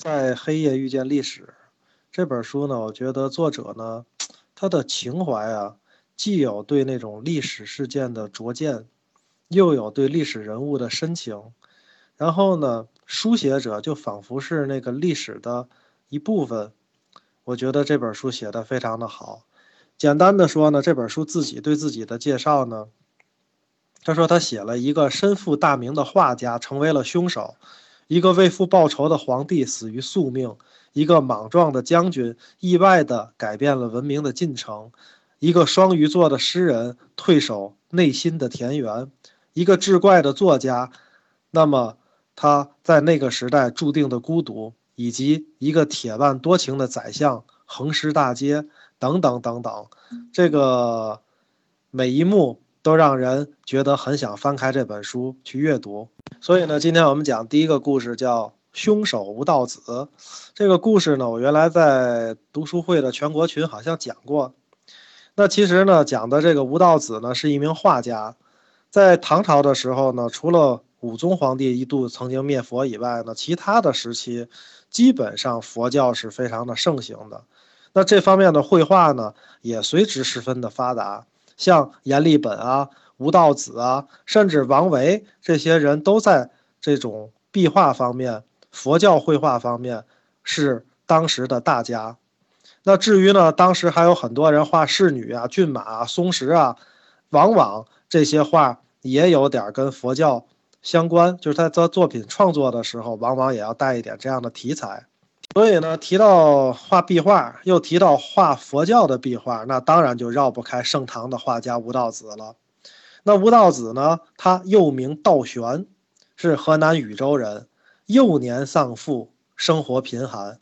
在黑夜遇见历史这本书呢，我觉得作者呢，他的情怀啊，既有对那种历史事件的拙见，又有对历史人物的深情，然后呢，书写者就仿佛是那个历史的一部分。我觉得这本书写的非常的好。简单的说呢，这本书自己对自己的介绍呢，他说他写了一个身负大名的画家成为了凶手。一个为父报仇的皇帝死于宿命，一个莽撞的将军意外地改变了文明的进程，一个双鱼座的诗人退守内心的田园，一个志怪的作家，那么他在那个时代注定的孤独，以及一个铁腕多情的宰相横尸大街，等等等等，这个每一幕都让人觉得很想翻开这本书去阅读。所以呢，今天我们讲第一个故事，叫《凶手吴道子》。这个故事呢，我原来在读书会的全国群好像讲过。那其实呢，讲的这个吴道子呢，是一名画家，在唐朝的时候呢，除了武宗皇帝一度曾经灭佛以外呢，其他的时期基本上佛教是非常的盛行的。那这方面的绘画呢，也随之十分的发达，像阎立本啊。吴道子啊，甚至王维这些人都在这种壁画方面、佛教绘画方面是当时的大家。那至于呢，当时还有很多人画仕女啊、骏马啊、松石啊，往往这些画也有点跟佛教相关，就是在作品创作的时候，往往也要带一点这样的题材。所以呢，提到画壁画，又提到画佛教的壁画，那当然就绕不开盛唐的画家吴道子了。那吴道子呢？他又名道玄，是河南禹州人。幼年丧父，生活贫寒。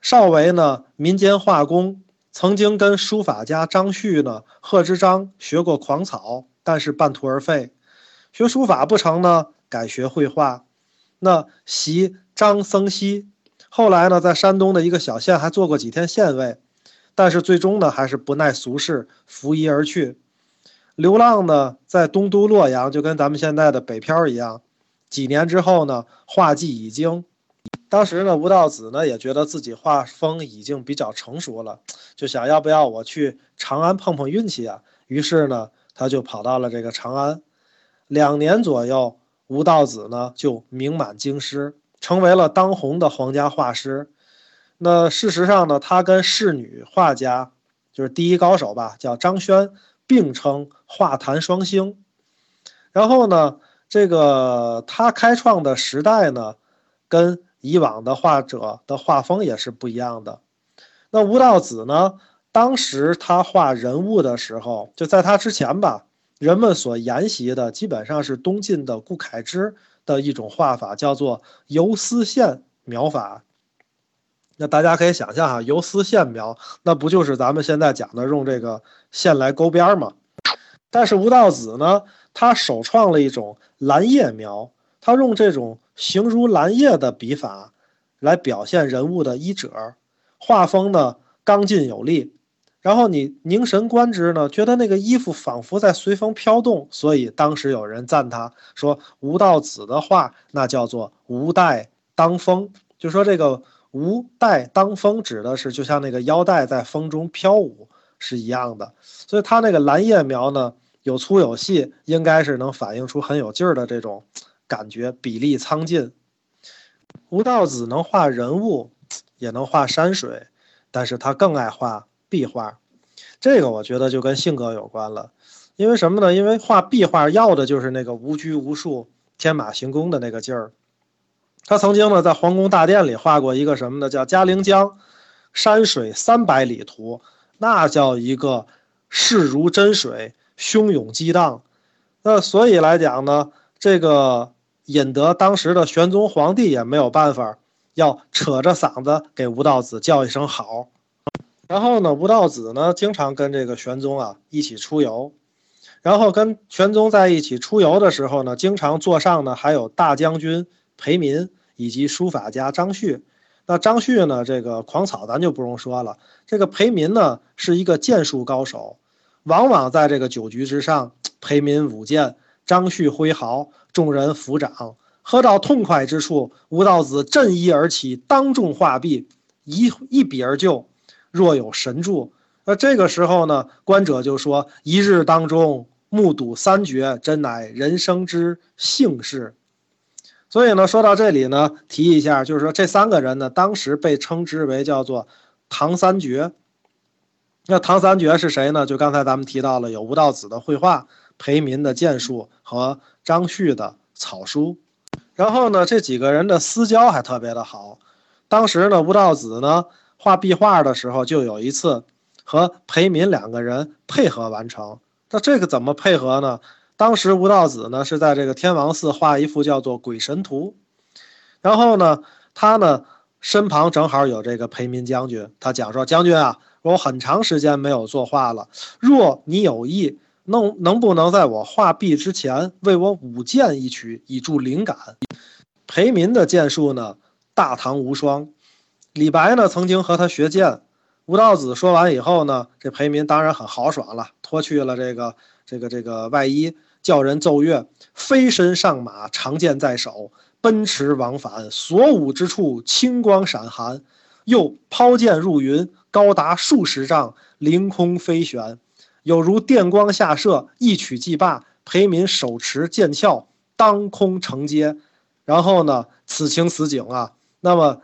少为呢民间画工，曾经跟书法家张旭呢、贺知章学过狂草，但是半途而废。学书法不成呢，改学绘画。那习张僧繇，后来呢，在山东的一个小县还做过几天县尉，但是最终呢，还是不耐俗世，拂衣而去。流浪呢，在东都洛阳，就跟咱们现在的北漂一样。几年之后呢，画技已经。当时呢，吴道子呢也觉得自己画风已经比较成熟了，就想要不要我去长安碰碰运气啊？于是呢，他就跑到了这个长安。两年左右，吴道子呢就名满京师，成为了当红的皇家画师。那事实上呢，他跟仕女画家，就是第一高手吧，叫张轩。并称画坛双星，然后呢，这个他开创的时代呢，跟以往的画者的画风也是不一样的。那吴道子呢，当时他画人物的时候，就在他之前吧，人们所沿袭的基本上是东晋的顾恺之的一种画法，叫做游丝线描法。那大家可以想象哈，游丝线描，那不就是咱们现在讲的用这个线来勾边吗？但是吴道子呢，他首创了一种蓝叶描，他用这种形如蓝叶的笔法来表现人物的衣褶，画风呢刚劲有力，然后你凝神观之呢，觉得那个衣服仿佛在随风飘动，所以当时有人赞他说吴道子的画那叫做吴带当风，就说这个。吴带当风指的是就像那个腰带在风中飘舞是一样的，所以他那个蓝叶描呢有粗有细，应该是能反映出很有劲儿的这种感觉，比例苍劲。吴道子能画人物，也能画山水，但是他更爱画壁画，这个我觉得就跟性格有关了。因为什么呢？因为画壁画要的就是那个无拘无束、天马行空的那个劲儿。他曾经呢，在皇宫大殿里画过一个什么呢？叫《嘉陵江山水三百里图》，那叫一个势如真水，汹涌激荡。那所以来讲呢，这个引得当时的玄宗皇帝也没有办法，要扯着嗓子给吴道子叫一声好。然后呢，吴道子呢，经常跟这个玄宗啊一起出游，然后跟玄宗在一起出游的时候呢，经常座上呢还有大将军。裴民以及书法家张旭，那张旭呢？这个狂草咱就不用说了。这个裴民呢，是一个剑术高手，往往在这个酒局之上，裴民舞剑，张旭挥毫，众人抚掌，喝到痛快之处，吴道子振衣而起，当众画壁，一一笔而就，若有神助。那这个时候呢，观者就说：“一日当中目睹三绝，真乃人生之幸事。”所以呢，说到这里呢，提一下，就是说这三个人呢，当时被称之为叫做唐三绝。那唐三绝是谁呢？就刚才咱们提到了，有吴道子的绘画、裴民的剑术和张旭的草书。然后呢，这几个人的私交还特别的好。当时呢，吴道子呢画壁画的时候，就有一次和裴民两个人配合完成。那这个怎么配合呢？当时吴道子呢是在这个天王寺画一幅叫做《鬼神图》，然后呢，他呢身旁正好有这个裴民将军，他讲说：“将军啊，我很长时间没有作画了，若你有意，能能不能在我画壁之前为我舞剑一曲，以助灵感？”裴民的剑术呢大唐无双，李白呢曾经和他学剑。吴道子说完以后呢，这裴民当然很豪爽了，脱去了这个这个这个外衣。叫人奏乐，飞身上马，长剑在手，奔驰往返，所舞之处青光闪寒，又抛剑入云，高达数十丈，凌空飞旋，有如电光下射。一曲即罢，裴民手持剑鞘，当空承接。然后呢，此情此景啊，那么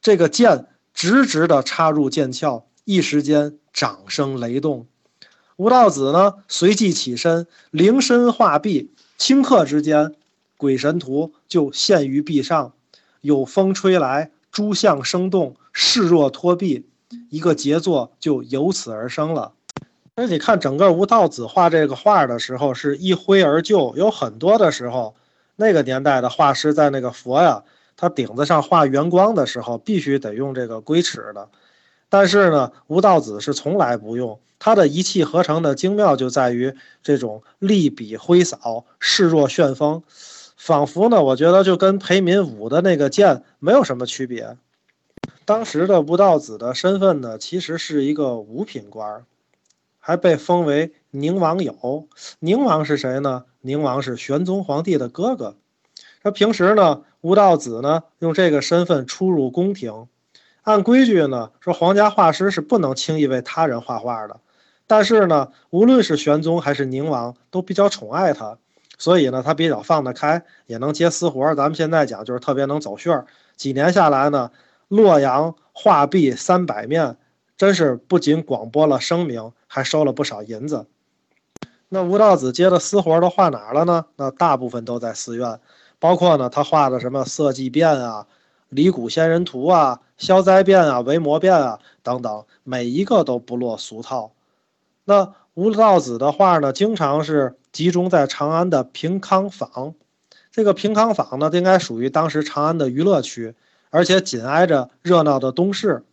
这个剑直直的插入剑鞘，一时间掌声雷动。吴道子呢，随即起身，灵身画壁，顷刻之间，鬼神图就现于壁上。有风吹来，诸相生动，势若脱壁，一个杰作就由此而生了。那你看，整个吴道子画这个画的时候，是一挥而就。有很多的时候，那个年代的画师在那个佛呀，他顶子上画圆光的时候，必须得用这个龟尺的。但是呢，吴道子是从来不用，他的一气呵成的精妙就在于这种力笔挥扫，势若旋风，仿佛呢，我觉得就跟裴民舞的那个剑没有什么区别。当时的吴道子的身份呢，其实是一个五品官，还被封为宁王友。宁王是谁呢？宁王是玄宗皇帝的哥哥。他平时呢，吴道子呢，用这个身份出入宫廷。按规矩呢，说皇家画师是不能轻易为他人画画的。但是呢，无论是玄宗还是宁王，都比较宠爱他，所以呢，他比较放得开，也能接私活。咱们现在讲就是特别能走穴儿。几年下来呢，洛阳画壁三百面，真是不仅广播了声名，还收了不少银子。那吴道子接的私活都画哪儿了呢？那大部分都在寺院，包括呢，他画的什么色记变啊。离谷仙人图啊，消灾变啊，维摩变啊，等等，每一个都不落俗套。那吴道子的画呢，经常是集中在长安的平康坊。这个平康坊呢，应该属于当时长安的娱乐区，而且紧挨着热闹的东市，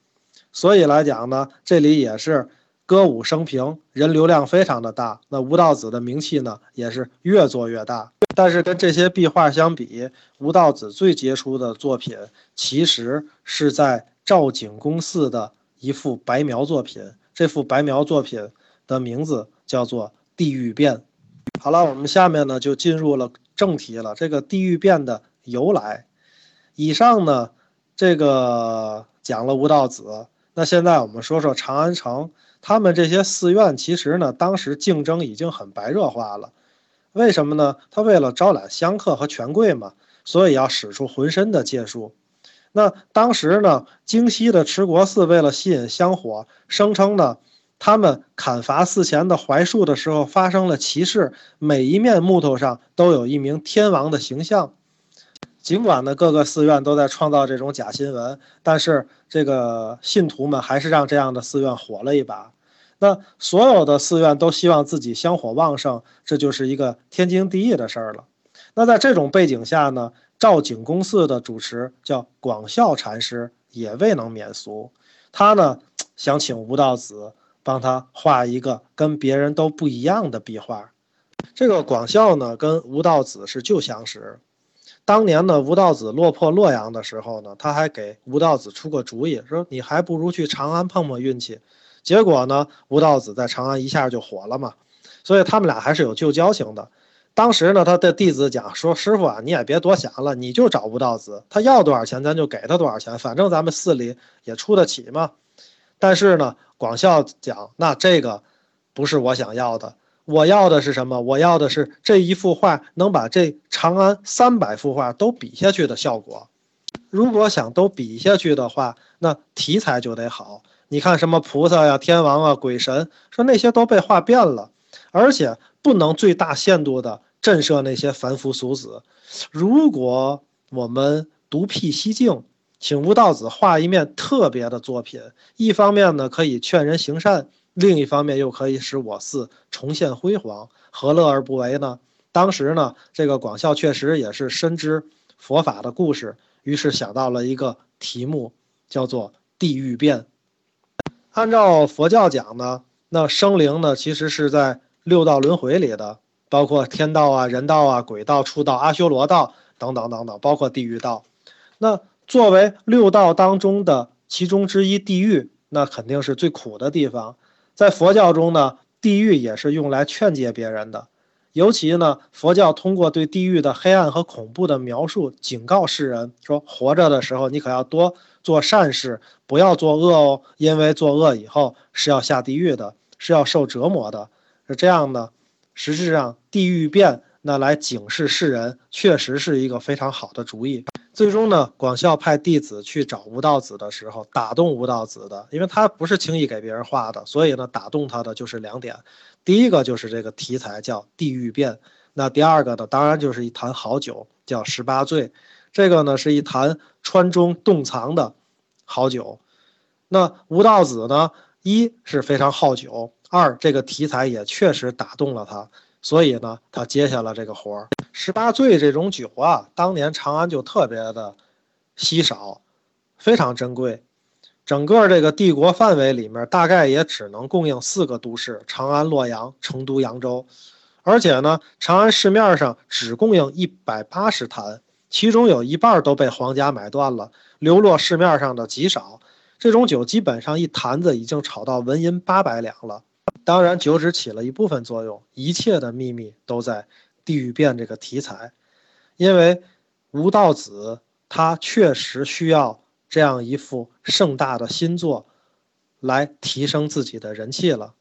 所以来讲呢，这里也是。歌舞升平，人流量非常的大。那吴道子的名气呢，也是越做越大。但是跟这些壁画相比，吴道子最杰出的作品，其实是在赵景公寺的一幅白描作品。这幅白描作品的名字叫做《地狱变》。好了，我们下面呢就进入了正题了。这个地狱变的由来，以上呢这个讲了吴道子。那现在我们说说长安城。他们这些寺院其实呢，当时竞争已经很白热化了。为什么呢？他为了招揽香客和权贵嘛，所以要使出浑身的解数。那当时呢，京西的持国寺为了吸引香火，声称呢，他们砍伐寺前的槐树的时候发生了奇事，每一面木头上都有一名天王的形象。尽管呢，各个寺院都在创造这种假新闻，但是这个信徒们还是让这样的寺院火了一把。那所有的寺院都希望自己香火旺盛，这就是一个天经地义的事儿了。那在这种背景下呢，赵景公寺的主持叫广孝禅师也未能免俗，他呢想请吴道子帮他画一个跟别人都不一样的壁画。这个广孝呢跟吴道子是旧相识。当年呢，吴道子落魄洛阳的时候呢，他还给吴道子出过主意，说你还不如去长安碰碰运气。结果呢，吴道子在长安一下就火了嘛，所以他们俩还是有旧交情的。当时呢，他的弟子讲说：“师傅啊，你也别多想了，你就找吴道子，他要多少钱咱就给他多少钱，反正咱们寺里也出得起嘛。”但是呢，广孝讲：“那这个不是我想要的，我要的是什么？我要的是这一幅画能把这长安三百幅画都比下去的效果。如果想都比下去的话，那题材就得好。你看什么菩萨呀、天王啊、鬼神，说那些都被画变了，而且不能最大限度的。”震慑那些凡夫俗子。如果我们独辟蹊径，请吴道子画一面特别的作品，一方面呢可以劝人行善，另一方面又可以使我寺重现辉煌，何乐而不为呢？当时呢，这个广孝确实也是深知佛法的故事，于是想到了一个题目，叫做“地狱变”。按照佛教讲呢，那生灵呢其实是在六道轮回里的。包括天道啊、人道啊、鬼道、畜道、阿修罗道等等等等，包括地狱道。那作为六道当中的其中之一，地狱那肯定是最苦的地方。在佛教中呢，地狱也是用来劝诫别人的。尤其呢，佛教通过对地狱的黑暗和恐怖的描述，警告世人说：活着的时候你可要多做善事，不要做恶哦，因为做恶以后是要下地狱的，是要受折磨的。是这样的。实质上，地狱变那来警示世人，确实是一个非常好的主意。最终呢，广孝派弟子去找吴道子的时候，打动吴道子的，因为他不是轻易给别人画的，所以呢，打动他的就是两点。第一个就是这个题材叫地狱变，那第二个呢，当然就是一坛好酒，叫十八醉。这个呢，是一坛川中洞藏的好酒。那吴道子呢，一是非常好酒。二，这个题材也确实打动了他，所以呢，他接下了这个活儿。十八醉这种酒啊，当年长安就特别的稀少，非常珍贵。整个这个帝国范围里面，大概也只能供应四个都市：长安、洛阳、成都、扬州。而且呢，长安市面上只供应一百八十坛，其中有一半都被皇家买断了，流落市面上的极少。这种酒基本上一坛子已经炒到纹银八百两了。当然，酒只起了一部分作用，一切的秘密都在地狱变这个题材，因为吴道子他确实需要这样一幅盛大的新作，来提升自己的人气了，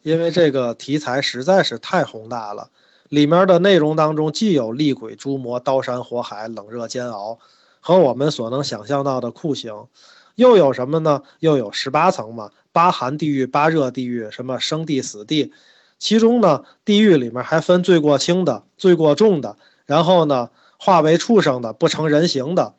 因为这个题材实在是太宏大了，里面的内容当中既有厉鬼诛魔、刀山火海、冷热煎熬，和我们所能想象到的酷刑。又有什么呢？又有十八层嘛，八寒地狱、八热地狱，什么生地、死地。其中呢，地狱里面还分罪过轻的、罪过重的，然后呢，化为畜生的、不成人形的，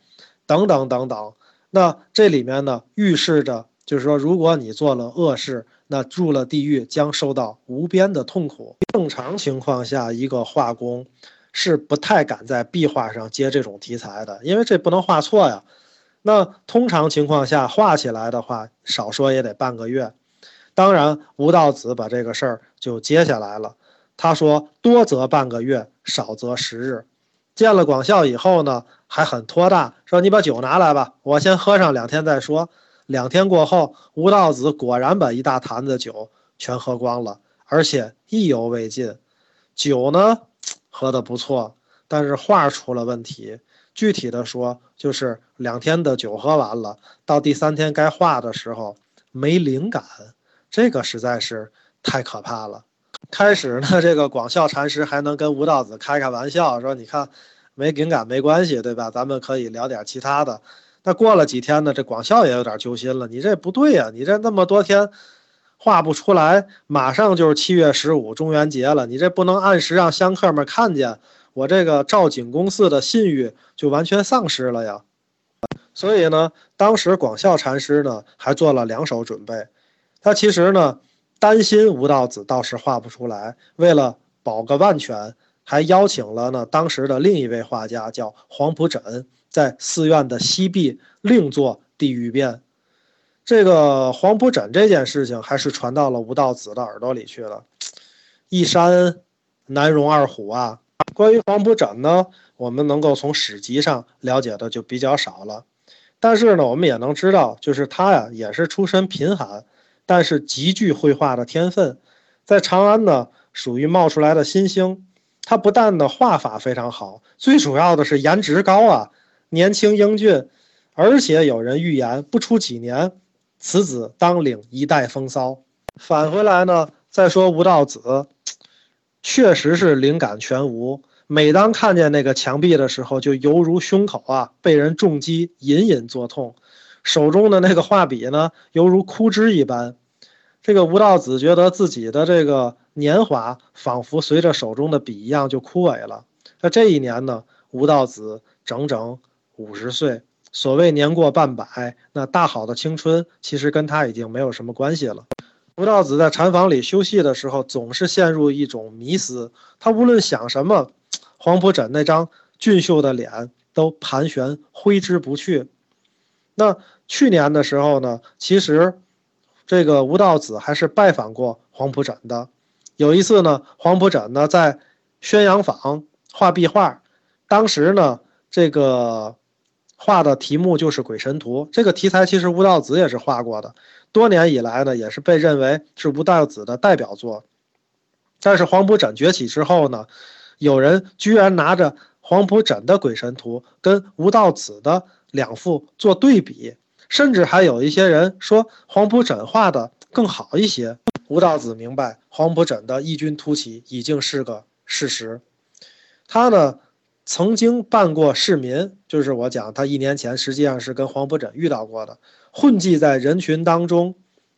等等等等。那这里面呢，预示着就是说，如果你做了恶事，那入了地狱将受到无边的痛苦。正常情况下，一个画工是不太敢在壁画上接这种题材的，因为这不能画错呀。那通常情况下画起来的话，少说也得半个月。当然，吴道子把这个事儿就接下来了。他说：“多则半个月，少则十日。”见了广孝以后呢，还很托大，说：“你把酒拿来吧，我先喝上两天再说。”两天过后，吴道子果然把一大坛子酒全喝光了，而且意犹未尽。酒呢，喝得不错，但是画出了问题。具体的说，就是两天的酒喝完了，到第三天该画的时候没灵感，这个实在是太可怕了。开始呢，这个广孝禅师还能跟吴道子开开玩笑，说：“你看，没灵感没关系，对吧？咱们可以聊点其他的。”那过了几天呢，这广孝也有点揪心了：“你这不对呀，你这那么多天画不出来，马上就是七月十五中元节了，你这不能按时让香客们看见。”我这个赵景公寺的信誉就完全丧失了呀，所以呢，当时广孝禅师呢还做了两手准备，他其实呢担心吴道子到时画不出来，为了保个万全，还邀请了呢当时的另一位画家叫黄埔枕，在寺院的西壁另作地狱变。这个黄埔枕这件事情还是传到了吴道子的耳朵里去了，一山难容二虎啊。关于黄埔枕呢，我们能够从史籍上了解的就比较少了，但是呢，我们也能知道，就是他呀，也是出身贫寒，但是极具绘画的天分，在长安呢，属于冒出来的新星。他不但的画法非常好，最主要的是颜值高啊，年轻英俊，而且有人预言不出几年，此子当领一代风骚。返回来呢，再说吴道子，确实是灵感全无。每当看见那个墙壁的时候，就犹如胸口啊被人重击，隐隐作痛。手中的那个画笔呢，犹如枯枝一般。这个吴道子觉得自己的这个年华仿佛随着手中的笔一样就枯萎了。那这一年呢，吴道子整整五十岁。所谓年过半百，那大好的青春其实跟他已经没有什么关系了。吴道子在禅房里休息的时候，总是陷入一种迷思。他无论想什么，黄埔枕那张俊秀的脸都盘旋挥之不去。那去年的时候呢，其实。这个吴道子还是拜访过黄埔枕的。有一次呢，黄埔枕呢在宣阳坊画壁画，当时呢这个画的题目就是《鬼神图》。这个题材其实吴道子也是画过的，多年以来呢也是被认为是吴道子的代表作。但是黄埔枕崛起之后呢，有人居然拿着黄埔枕的《鬼神图》跟吴道子的两幅做对比。甚至还有一些人说黄埔枕画的更好一些。吴道子明白黄埔枕的异军突起已经是个事实。他呢曾经办过市民，就是我讲他一年前实际上是跟黄埔枕遇到过的，混迹在人群当中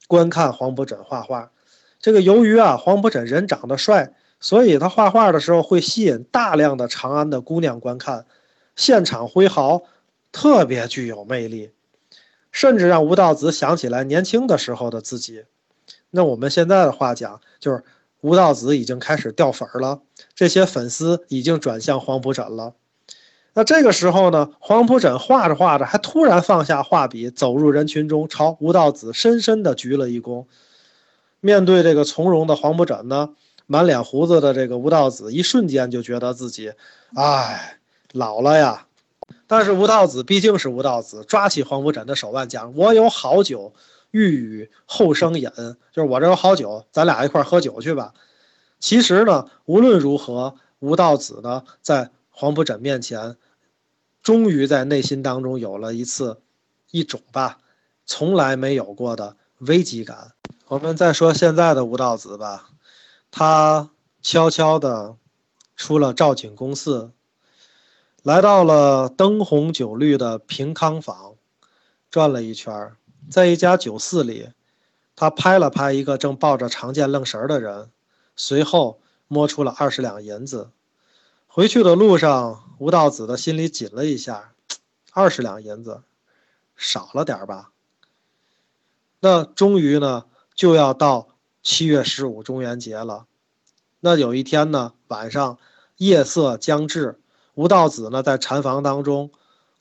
观看黄埔枕画画。这个由于啊黄埔枕人长得帅，所以他画画的时候会吸引大量的长安的姑娘观看，现场挥毫特别具有魅力。甚至让吴道子想起来年轻的时候的自己。那我们现在的话讲，就是吴道子已经开始掉粉儿了，这些粉丝已经转向黄埔枕了。那这个时候呢，黄埔枕画着画着，还突然放下画笔，走入人群中，朝吴道子深深的鞠了一躬。面对这个从容的黄埔枕呢，满脸胡子的这个吴道子，一瞬间就觉得自己，哎，老了呀。但是吴道子毕竟是吴道子，抓起黄埔枕的手腕讲：“我有好酒，欲与后生饮。”就是我这有好酒，咱俩一块喝酒去吧。其实呢，无论如何，吴道子呢，在黄埔枕面前，终于在内心当中有了一次，一种吧，从来没有过的危机感。我们再说现在的吴道子吧，他悄悄的出了赵景公寺。来到了灯红酒绿的平康坊，转了一圈，在一家酒肆里，他拍了拍一个正抱着长剑愣神儿的人，随后摸出了二十两银子。回去的路上，吴道子的心里紧了一下，二十两银子，少了点儿吧？那终于呢，就要到七月十五中元节了。那有一天呢，晚上夜色将至。吴道子呢，在禅房当中，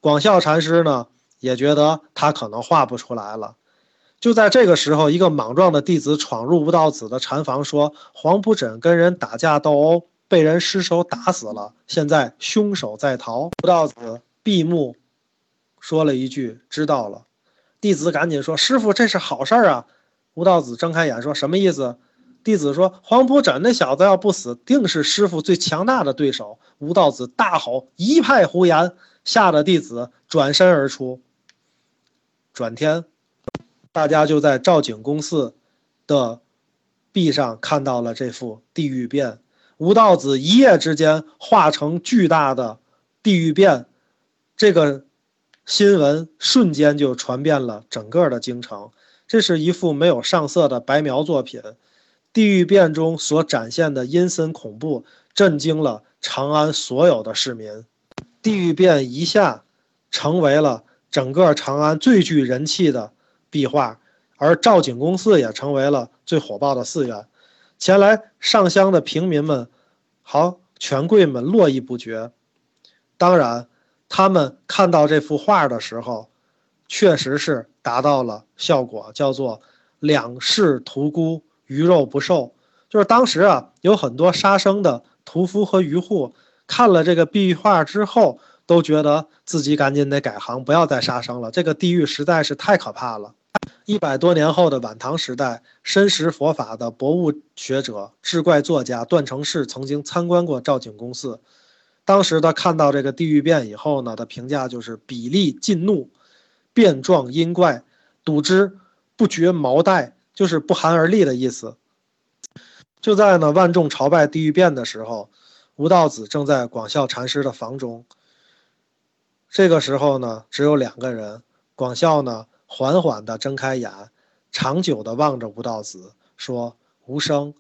广孝禅师呢也觉得他可能画不出来了。就在这个时候，一个莽撞的弟子闯入吴道子的禅房，说：“黄埔枕跟人打架斗殴，被人失手打死了，现在凶手在逃。”吴道子闭目，说了一句：“知道了。”弟子赶紧说：“师傅，这是好事儿啊！”吴道子睁开眼说：“什么意思？”弟子说：“黄埔枕那小子要不死，定是师傅最强大的对手。”吴道子大吼：“一派胡言！”吓得弟子转身而出。转天，大家就在赵景公寺的壁上看到了这幅地狱变。吴道子一夜之间化成巨大的地狱变，这个新闻瞬间就传遍了整个的京城。这是一幅没有上色的白描作品。地狱变中所展现的阴森恐怖，震惊了长安所有的市民。地狱变一下成为了整个长安最具人气的壁画，而赵景公寺也成为了最火爆的寺院。前来上香的平民们，好权贵们络绎不绝。当然，他们看到这幅画的时候，确实是达到了效果，叫做两世屠沽。鱼肉不受，就是当时啊，有很多杀生的屠夫和渔户，看了这个壁画之后，都觉得自己赶紧得改行，不要再杀生了。这个地狱实在是太可怕了。一百多年后的晚唐时代，深识佛法的博物学者、志怪作家段成式曾经参观过赵景公寺。当时他看到这个地狱变以后呢，他评价就是比例尽怒，变状阴怪，睹之不觉毛带，就是不寒而栗的意思。就在呢万众朝拜地狱变的时候，吴道子正在广孝禅师的房中。这个时候呢，只有两个人。广孝呢，缓缓地睁开眼，长久地望着吴道子，说：“无声，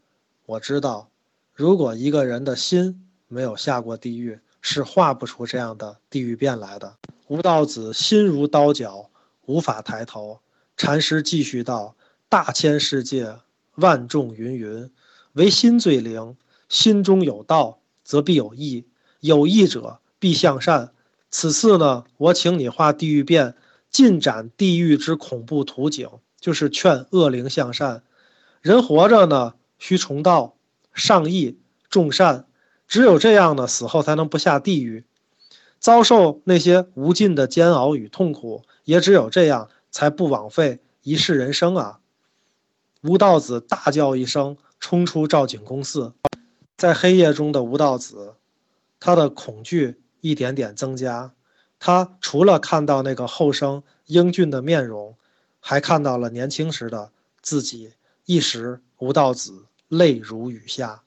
我知道，如果一个人的心没有下过地狱，是画不出这样的地狱变来的。”吴道子心如刀绞，无法抬头。禅师继续道：“大千世界，万众芸芸，唯心最灵。心中有道，则必有义；有义者，必向善。此次呢，我请你画地狱变。”尽展地狱之恐怖图景，就是劝恶灵向善。人活着呢，需崇道、上义、众善，只有这样呢，死后才能不下地狱，遭受那些无尽的煎熬与痛苦。也只有这样，才不枉费一世人生啊！吴道子大叫一声，冲出赵景公寺。在黑夜中的吴道子，他的恐惧一点点增加。他除了看到那个后生英俊的面容，还看到了年轻时的自己。一时，吴道子泪如雨下。